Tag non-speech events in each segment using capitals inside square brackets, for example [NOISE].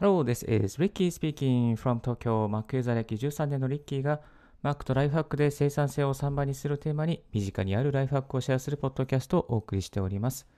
Hello, this is Ricky speaking from Tokyo. Mac ユーザー歴13年のリッキーが Mac とライフハックで生産性を3倍にするテーマに身近にあるライフハックをシェアするポッドキャストをお送りしております。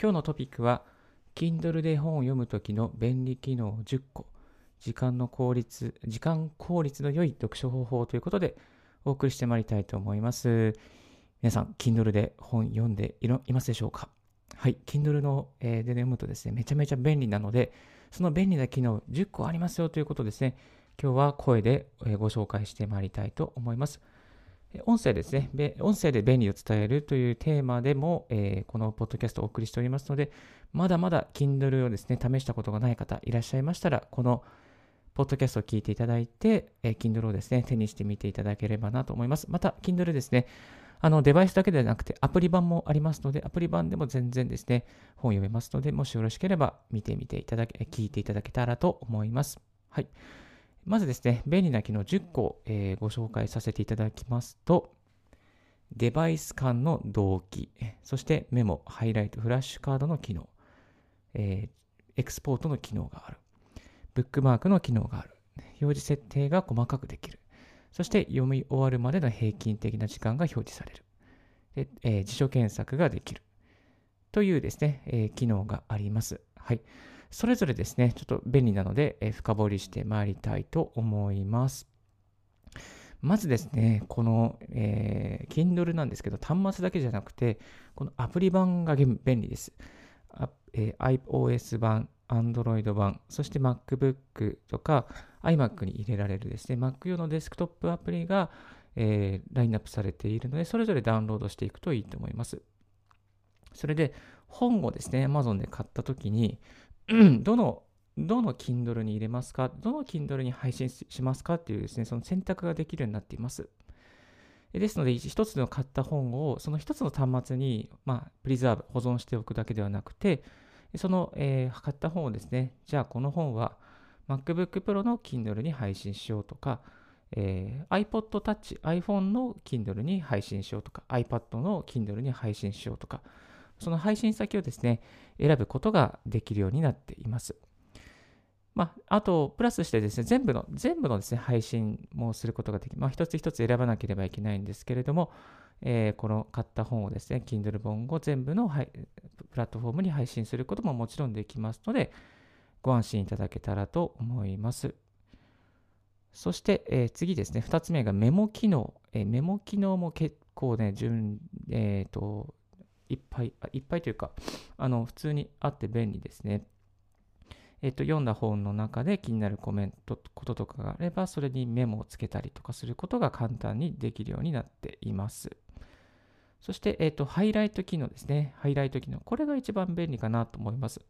今日のトピックは Kindle で本を読むときの便利機能10個、時間の効率、時間効率の良い読書方法ということでお送りしてまいりたいと思います。皆さん、Kindle で本読んでいますでしょうか？はい、Kindle の、えー、で読むとですね、めちゃめちゃ便利なので、その便利な機能10個ありますよということですね。今日は声でご紹介してまいりたいと思います。音声ですね。音声で便利を伝えるというテーマでも、このポッドキャストをお送りしておりますので、まだまだ Kindle をですね、試したことがない方いらっしゃいましたら、このポッドキャストを聞いていただいて、えー、Kindle をですね、手にしてみていただければなと思います。また、Kindle ですね、あのデバイスだけではなくてアプリ版もありますので、アプリ版でも全然ですね、本読めますので、もしよろしければ見てみていただけ、聞いていただけたらと思います。はい。まずですね、便利な機能10個、えー、ご紹介させていただきますと、デバイス間の同期、そしてメモ、ハイライト、フラッシュカードの機能、えー、エクスポートの機能がある、ブックマークの機能がある、表示設定が細かくできる、そして読み終わるまでの平均的な時間が表示される。でえー、辞書検索ができる。というですね、えー、機能があります。はい。それぞれですね、ちょっと便利なので、えー、深掘りしてまいりたいと思います。まずですね、この、えー、Kindle なんですけど、端末だけじゃなくて、このアプリ版が便利です。えー、iOS 版、Android 版、そして MacBook とか iMac に入れられるですね、Mac 用のデスクトップアプリが、えー、ラインナップされているので、それぞれダウンロードしていくといいと思います。それで、本をですね、Amazon で買ったときに、[CLEARS THROAT] どの、どの Kindle に入れますか、どの Kindle に配信しますかっていうですね、その選択ができるようになっています。ですので、一つの買った本を、その一つの端末に、まあ、プリザーブ、保存しておくだけではなくて、その、えー、買った本をですね、じゃあこの本は MacBook Pro の Kindle に配信しようとか、えー、iPod Touch、iPhone の Kindle に配信しようとか、iPad の Kindle に配信しようとか、その配信先をですね、選ぶことができるようになっています。まあ、あと、プラスしてですね、全部の、全部のですね、配信もすることができまあ、一つ一つ選ばなければいけないんですけれども、えー、この買った本をですね、Kindle 本を全部の、プラットフォームに配信することももちろんできますので、ご安心いただけたらと思います。そして、えー、次ですね、2つ目がメモ機能。えー、メモ機能も結構ね、順、えっ、ー、と、いっぱい、いっぱいというか、あの、普通にあって便利ですね。えっ、と、読んだ本の中で気になるコメント、こととかがあれば、それにメモをつけたりとかすることが簡単にできるようになっています。そして、えっ、と、ハイライト機能ですね。ハイライト機能。これが一番便利かなと思います。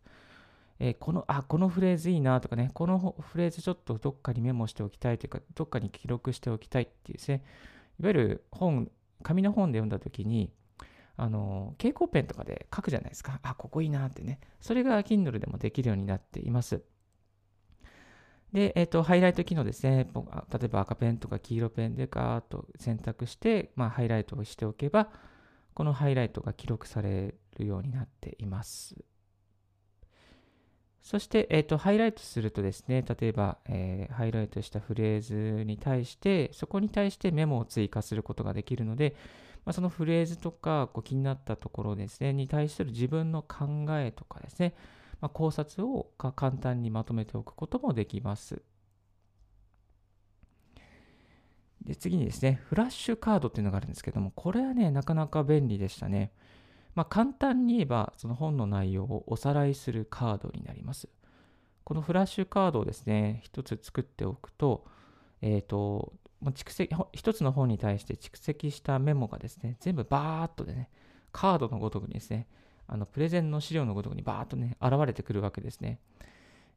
えー、この、あ、このフレーズいいなとかね、このフレーズちょっとどっかにメモしておきたいというか、どっかに記録しておきたいっていうですね、いわゆる本、紙の本で読んだときに、あの、蛍光ペンとかで書くじゃないですか。あ、ここいいなってね。それが Kindle でもできるようになっています。で、えっ、ー、と、ハイライト機能ですね。例えば赤ペンとか黄色ペンでガーッと選択して、まあ、ハイライトをしておけば、このハイライトが記録されるようになっています。そして、えーと、ハイライトするとですね、例えば、えー、ハイライトしたフレーズに対して、そこに対してメモを追加することができるので、まあ、そのフレーズとかこう気になったところですね、に対する自分の考えとかですね、まあ、考察を簡単にまとめておくこともできます。で次にですね、フラッシュカードっていうのがあるんですけども、これはね、なかなか便利でしたね。まあ、簡単に言えば、その本の内容をおさらいするカードになります。このフラッシュカードをですね、一つ作っておくと、えっ、ー、と、蓄積、一つの本に対して蓄積したメモがですね、全部バーっとでね、カードのごとくにですね、あのプレゼンの資料のごとくにバーっとね、現れてくるわけですね。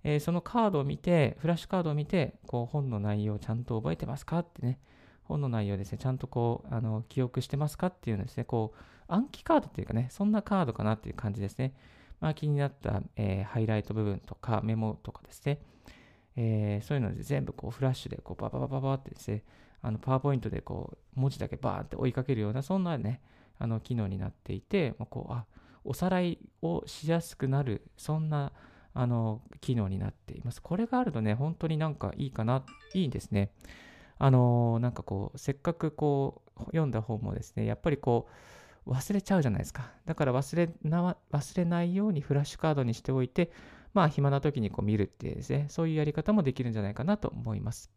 えー、そのカードを見て、フラッシュカードを見て、こう本の内容をちゃんと覚えてますかってね、本の内容ですね、ちゃんとこう、あの記憶してますかっていうのですね、こう、暗記カードっていうかね、そんなカードかなっていう感じですね。まあ、気になった、えー、ハイライト部分とかメモとかですね、えー、そういうので全部こうフラッシュでこうバババババってですね、あのパワーポイントでこう文字だけバーって追いかけるような、そんなね、あの機能になっていて、まあ、こうあおさらいをしやすくなる、そんなあの、機能になっています。これがあるとね、本当になんかいいかな、いいんですね。あの、なんかこう、せっかくこう、読んだ本もですね、やっぱりこう、忘れちゃうじゃないですか。だから忘れな忘れないようにフラッシュカードにしておいて、まあ、暇な時にこう見るっていうですね、そういうやり方もできるんじゃないかなと思います。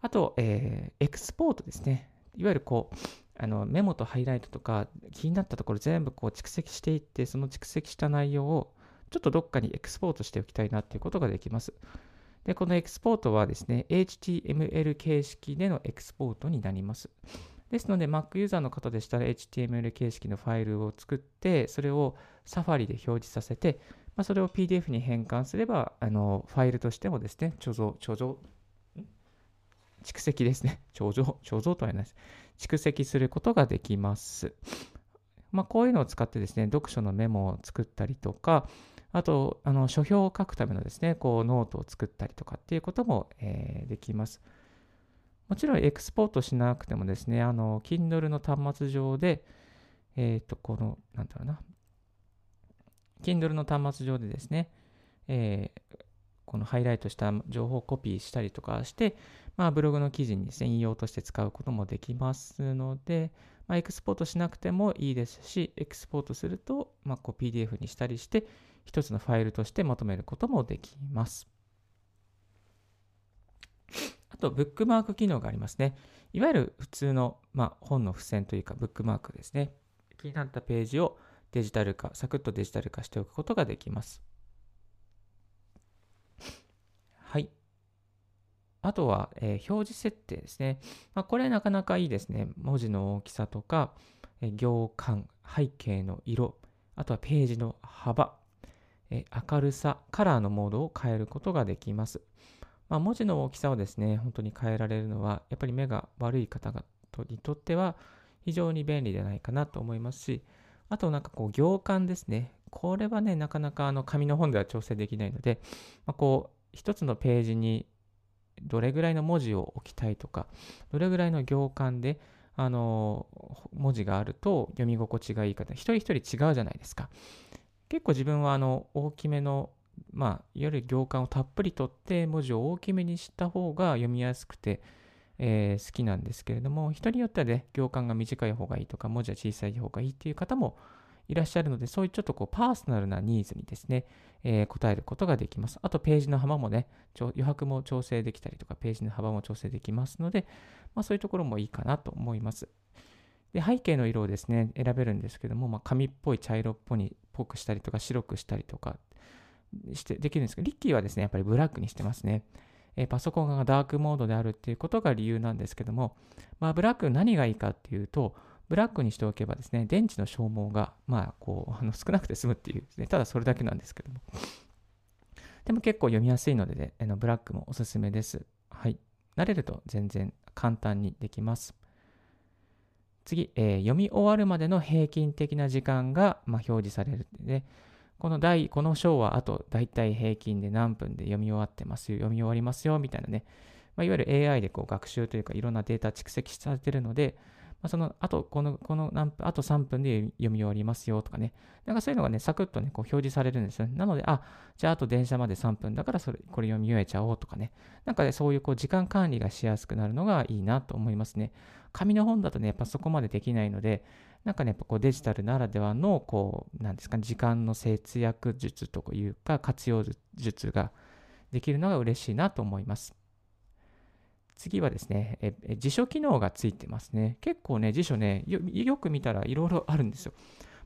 あと、えー、エクスポートですね。いわゆるこう、あのメモとハイライトとか気になったところ全部こう蓄積していって、その蓄積した内容をちょっとどっかにエクスポートしておきたいなっていうことができます。で、このエクスポートはですね、HTML 形式でのエクスポートになります。ですので、Mac ユーザーの方でしたら HTML 形式のファイルを作って、それを Safari で表示させて、まあ、それを PDF に変換すれば、あのファイルとしてもですね、貯蔵、貯蔵、蓄積ですね。[LAUGHS] 貯蔵、貯蔵とは言わないです。蓄積することができます。まあ、こういうのを使ってですね、読書のメモを作ったりとか、あと、あの書評を書くためのですね、こうノートを作ったりとかっていうことも、えー、できます。もちろんエクスポートしなくてもですね、あの、Kindle の端末上で、えっ、ー、と、この、なんだろうな、Kindle の端末上でですね、えー、このハイライトした情報をコピーしたりとかして、まあ、ブログの記事にですね、引用として使うこともできますので、まあ、エクスポートしなくてもいいですし、エクスポートすると、まあ、こう PDF にしたりして、一つのファイルとしてまとめることもできます。あと、ブックマーク機能がありますね。いわゆる普通の、まあ、本の付箋というか、ブックマークですね。気になったページをデジタル化、サクッとデジタル化しておくことができます。はい。あとは、えー、表示設定ですね。まあ、これなかなかいいですね。文字の大きさとか、えー、行間、背景の色、あとはページの幅、え明るさ、カラーのモードを変えることができます。まあ、文字の大きさをですね、本当に変えられるのは、やっぱり目が悪い方にとっては非常に便利ではないかなと思いますし、あとなんかこう行間ですね。これはね、なかなかあの紙の本では調整できないので、まあ、こう一つのページにどれぐらいの文字を置きたいとか、どれぐらいの行間であの文字があると読み心地がいいかって一人一人違うじゃないですか。結構自分はあの大きめの、まあ、いわゆる行間をたっぷり取って文字を大きめにした方が読みやすくて、えー、好きなんですけれども、人によってはね、行間が短い方がいいとか、文字は小さい方がいいっていう方もいらっしゃるので、そういうちょっとこうパーソナルなニーズにですね、えー、答えることができます。あと、ページの幅もね、余白も調整できたりとか、ページの幅も調整できますので、まあ、そういうところもいいかなと思います。で背景の色をですね、選べるんですけども、まあ、紙っぽい茶色っぽいぽくしたりとか、白くしたりとかしてできるんですけど、リッキーはですね、やっぱりブラックにしてますね。え、パソコンがダークモードであるっていうことが理由なんですけども、まあ、ブラック何がいいかっていうと、ブラックにしておけばですね、電池の消耗が、まあ、こう、あの少なくて済むっていうですね、ただそれだけなんですけども。でも結構読みやすいので、ね、あのブラックもおすすめです。はい。慣れると全然簡単にできます。次、えー、読み終わるまでの平均的な時間が、まあ、表示されるで、この第、この章はあと大体平均で何分で読み終わってますよ、読み終わりますよ、みたいなね、まあ、いわゆる AI でこう学習というかいろんなデータ蓄積されてるので、まあ、その、あと、この、この何分、あと3分で読み終わりますよとかね。なんかそういうのがね、サクッとね、こう表示されるんですよ、ね。なので、あ、じゃああと電車まで3分だから、それ、これ読み終えちゃおうとかね。なんかね、そういうこう時間管理がしやすくなるのがいいなと思いますね。紙の本だとね、やっぱそこまでできないので、なんかね、やっぱこうデジタルならではの、こう、なんですか、ね、時間の節約術というか、活用術ができるのが嬉しいなと思います。次はですね、え辞書機能がついてますね。結構ね、辞書ね、よく見たらいろいろあるんですよ。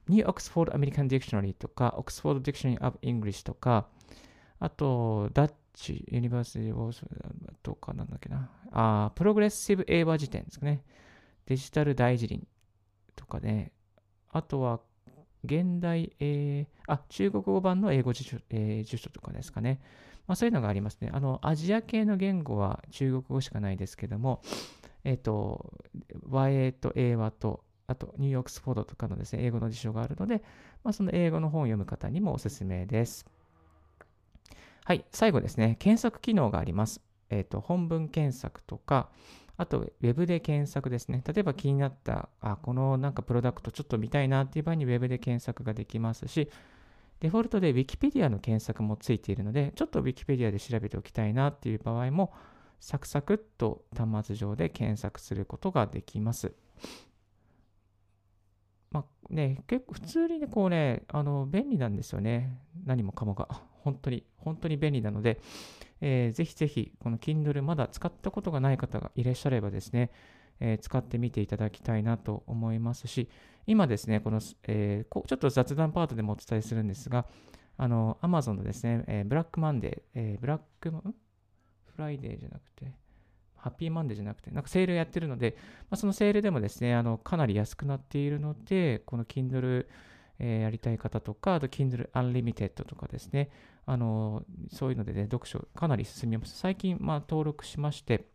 New Oxford American Dictionary とか、Oxford Dictionary of English とか、あと、 Dutch、University・オーとかなんだっけな。あ、プログレッシブ英和辞典ですかね。デジタル大辞林とかね。あとは、現代、えー、あ、中国語版の英語辞書,、えー、辞書とかですかね。まあ、そういうのがありますね。あの、アジア系の言語は中国語しかないですけども、えっ、ー、と、和英と英和と、あと、ニューヨークスフォードとかのですね、英語の辞書があるので、まあ、その英語の本を読む方にもおすすめです。はい、最後ですね、検索機能があります。えっ、ー、と、本文検索とか、あと、ウェブで検索ですね。例えば気になった、あ、このなんかプロダクトちょっと見たいなっていう場合にウェブで検索ができますし、デフォルトで Wikipedia の検索もついているので、ちょっと Wikipedia で調べておきたいなっていう場合も、サクサクっと端末上で検索することができます。まあね、結構普通にね、こうね、あの、便利なんですよね。何もかもが。本当に、本当に便利なので、えー、ぜひぜひ、この Kindle まだ使ったことがない方がいらっしゃればですね、えー、使ってみていただきたいなと思いますし、今ですね、この、えー、ちょっと雑談パートでもお伝えするんですが、あの、Amazon のですね、えー、ブラックマンデー、えー、ブラックマン、フライデーじゃなくて、ハッピーマンデーじゃなくて、なんかセールやってるので、まあ、そのセールでもですね、あのかなり安くなっているので、この Kindle、えー、やりたい方とか、あと Kindle Unlimited とかですね、あのそういうのでね、読書かなり進みます。最近、まあ、登録しまして、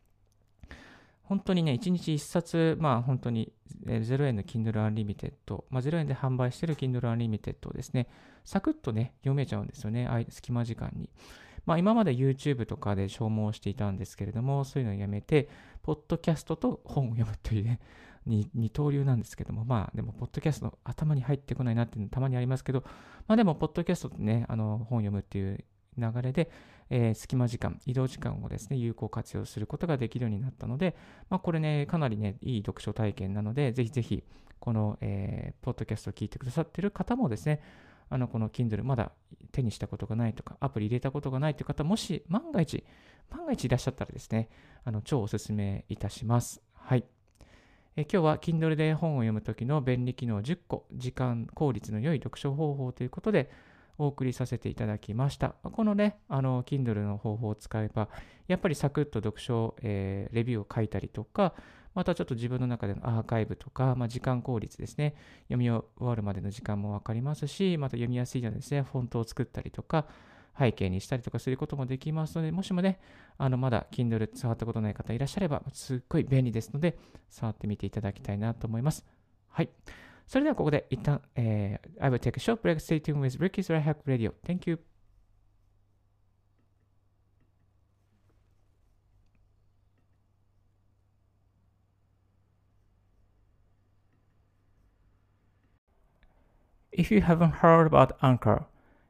本当にね、1日1冊、まあ本当に0円の Kindle Unlimited、まあ、0円で販売してる Kindle Unlimited をですね、サクッとね、読めちゃうんですよね、隙間時間に。まあ、今まで YouTube とかで消耗していたんですけれども、そういうのをやめて、ポッドキャストと本を読むというね、二刀流なんですけども、まあでも、ポッドキャスト頭に入ってこないなっていうのたまにありますけど、まあでも、ポッドキャストとね、あの本読むっていう流れで、えー、隙間時間、移動時間をですね、有効活用することができるようになったので、まあ、これね、かなりね、いい読書体験なので、ぜひぜひ、この、えー、ポッドキャストを聞いてくださってる方もですね、あの、この Kindle まだ手にしたことがないとか、アプリ入れたことがないという方、もし万が一、万が一いらっしゃったらですね、あの、超お勧めいたします。はい。え今日は Kindle で本を読むときの便利機能10個、時間効率の良い読書方法ということで、お送りさせていただきました。このね、あの、Kindle の方法を使えば、やっぱりサクッと読書、えー、レビューを書いたりとか、またちょっと自分の中でのアーカイブとか、まあ、時間効率ですね、読み終わるまでの時間もわかりますし、また読みやすいようにですね、フォントを作ったりとか、背景にしたりとかすることもできますので、もしもね、あのまだ Kindle 触ったことない方いらっしゃれば、すっごい便利ですので、触ってみていただきたいなと思います。はい。それではここで一旦、えー、I will take a short break. Stay tuned with Ricky's Right Hack Radio. Thank you. If you haven't heard about Anchor,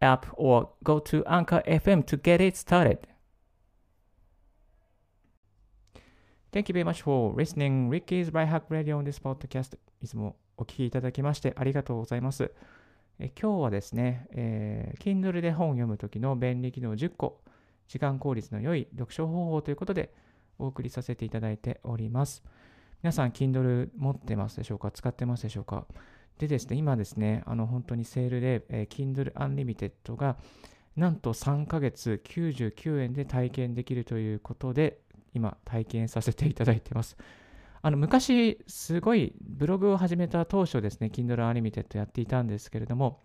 app or go to Anchor FM to get it started. Thank you very much for listening Ricky's Right Hack Radio on this podcast. いつもお聞きいただきましてありがとうございます。え今日はですね、えー、Kindle で本を読むときの便利機能10個、時間効率の良い読書方法ということでお送りさせていただいております。皆さん、Kindle 持ってますでしょうか使ってますでしょうかでですね、今ですね、あの本当にセールで、えー、Kindle Unlimited がなんと3ヶ月99円で体験できるということで、今体験させていただいています。あの昔、すごいブログを始めた当初ですね、Kindle Unlimited やっていたんですけれども、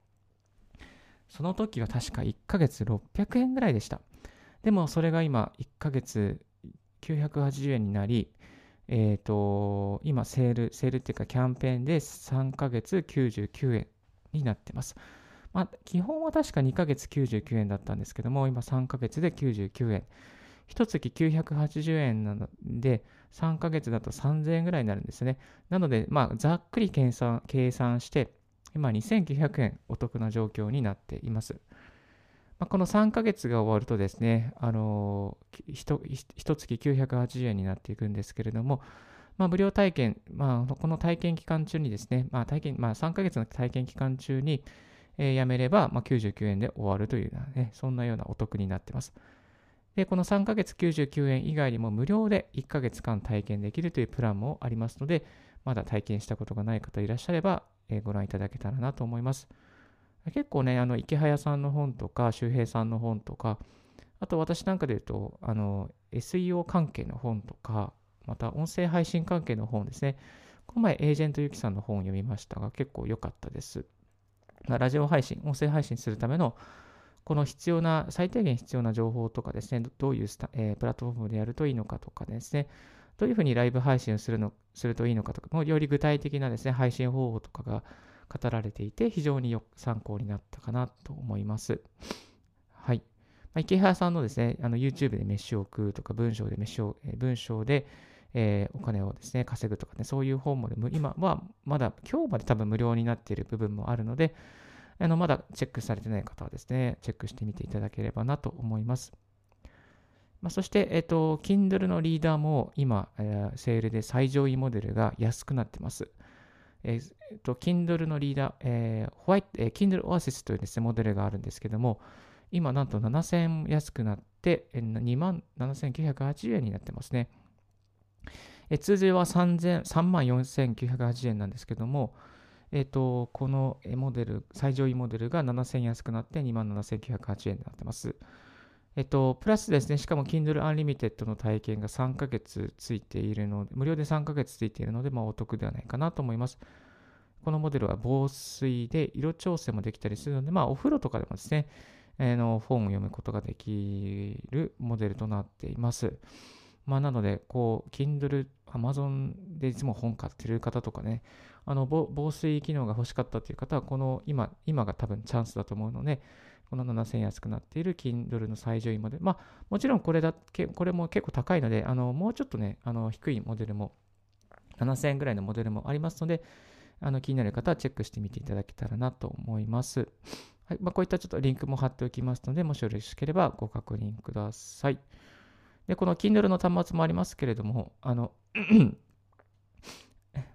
その時は確か1ヶ月600円ぐらいでした。でもそれが今1ヶ月980円になり、え、ー、と、今、セール、セールっていうかキャンペーンで3ヶ月99円になってます。まあ、基本は確か2ヶ月99円だったんですけども、今3ヶ月で99円。1月980円なので、3ヶ月だと3000円ぐらいになるんですね。なので、まあ、ざっくり計算計算して、今2900円お得な状況になっています。まあ、この3ヶ月が終わるとですね、あのー、ひと月980円になっていくんですけれども、まあ、無料体験、まあ、この体験期間中にですね、まあ体験まあ、3ヶ月の体験期間中に、えー、やめれば、まあ、99円で終わるというような、ね、そんなようなお得になっています。で、この3ヶ月99円以外にも無料で1ヶ月間体験できるというプランもありますので、まだ体験したことがない方いらっしゃれば、えー、ご覧いただけたらなと思います。結構ね、あの、池早さんの本とか、周平さんの本とか、あと私なんかで言うと、あの、SEO 関係の本とか、また音声配信関係の本ですね。この前、エージェントゆきさんの本を読みましたが、結構良かったです。ラジオ配信、音声配信するためのこの必要な、最低限必要な情報とかですね、どういうスタ、えー、プラットフォームでやるといいのかとかですね、どういうふうにライブ配信をするのするといいのかとか、もうより具体的なですね、配信方法とかが語られていて、非常によ参考になったかなと思います。はい。まあ、池原さんのですね、あの YouTube で飯を食うとか、文章で飯を、えー、文章で、えー、お金をですね、稼ぐとかね、そういう本もでも今はまだ今日まで多分無料になっている部分もあるので、あのまだチェックされてない方はですね、チェックしてみていただければなと思います。まあ、そして、えっ、と、Kindle のリーダーも今、えー、セールで最上位モデルが安くなってます。えっ、と、Kindle のリーダー、えー、ホワイト、えー、Kindle Oasis というですね、モデルがあるんですけども、今なんと7000円安くなって、2万7980円になってますね。え通常は3万4980円なんですけども、えっ、ー、と、このモデル、最上位モデルが7000円安くなって27,980円になってます。えっと、プラスですね、しかも Kindle Unlimited の体験が3ヶ月ついているので、無料で3ヶ月ついているので、まあ、お得ではないかなと思います。このモデルは防水で色調整もできたりするので、まあ、お風呂とかでもですね、えー、の本を読むことができるモデルとなっています。まあ、なので、こう、Kindle、Amazon でいつも本買ってる方とかね、あの防水機能が欲しかったという方は、この今、今が多分チャンスだと思うので、この7000円安くなっている Kindle の最上位モデル。まあ、もちろんこれだけ、これも結構高いので、あの、もうちょっとね、あの、低いモデルも、7000円ぐらいのモデルもありますので、あの、気になる方はチェックしてみていただけたらなと思います。はい。まあ、こういったちょっとリンクも貼っておきますので、もしよろしければご確認ください。で、この Kindle の端末もありますけれども、あの [CLEARS THROAT]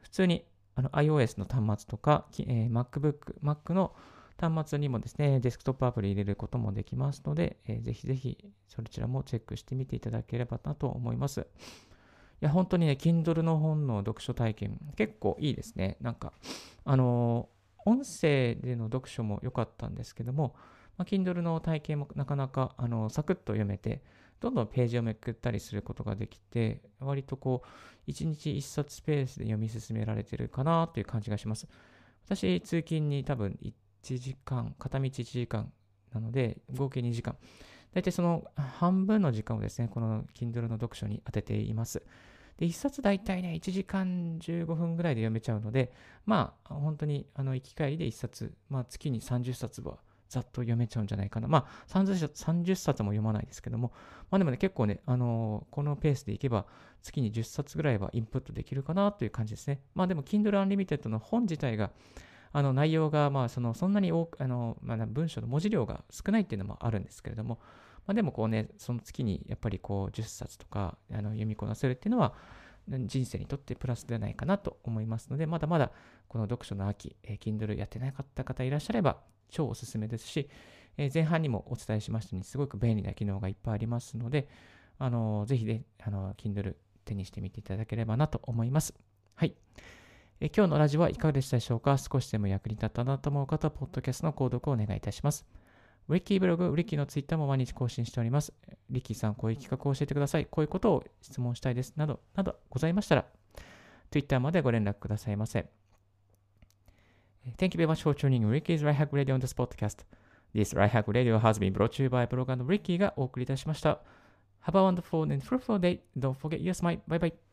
普通にあの iOS の端末とか、えー、MacBook、Mac の端末にもですね、デスクトップアプリ入れることもできますので、えー、ぜひぜひそちらもチェックしてみていただければなと思います。いや、本当にね、Kindle の本の読書体験、結構いいですね。なんか、あのー、音声での読書も良かったんですけども、まあ、Kindle の体験もなかなか、あのー、サクッと読めて、どんどんページをめくったりすることができて、割とこう、1日1冊ペースで読み進められてるかなという感じがします。私、通勤に多分1時間、片道1時間なので、合計2時間。大体その半分の時間をですね、この Kindle の読書に当てています。で、1冊大体ね、1時間15分ぐらいで読めちゃうので、まあ、本当に、あの、行き帰りで1冊、まあ、月に30冊はざっと読めちゃうんじゃないかな。まあ30、30冊も読まないですけども、まあでもね、結構ね、あのー、このペースでいけば、月に10冊ぐらいはインプットできるかなという感じですね。まあでも、Kindle Unlimited の本自体が、あの内容が、まあ、そのそんなに多く、あのまあ、文章の文字量が少ないっていうのもあるんですけれども、まあ、でもこうね、その月にやっぱりこう10冊とかあの読みこなせるっていうのは、人生にとってプラスではないかなと思いますので、まだまだこの読書の秋、えー、Kindle やってなかった方いらっしゃれば、超おすすめですし、え、前半にもお伝えしましたように、すごく便利な機能がいっぱいありますので、あの、ぜひね、あの Kindle 手にしてみていただければなと思います。はい。え今日のラジオはいかがでしたでしょうか少しでも役に立ったなと思う方は、ポッドキャストの購読をお願いいたします。ウリッキーブログ、ウリッキーのツイッターも毎日更新しております。リッキーさん、こういう企画を教えてください。こういうことを質問したいです。など、などございましたら、Twitter までご連絡くださいませ。Thank you very much for tuning Ricky's Right Hack Radio on this podcast. This Right Hack Radio has been brought to you by ブロガーの Ricky がお送りいたしました。Have a wonderful and fruitful day. Don't forget your smile. Bye bye.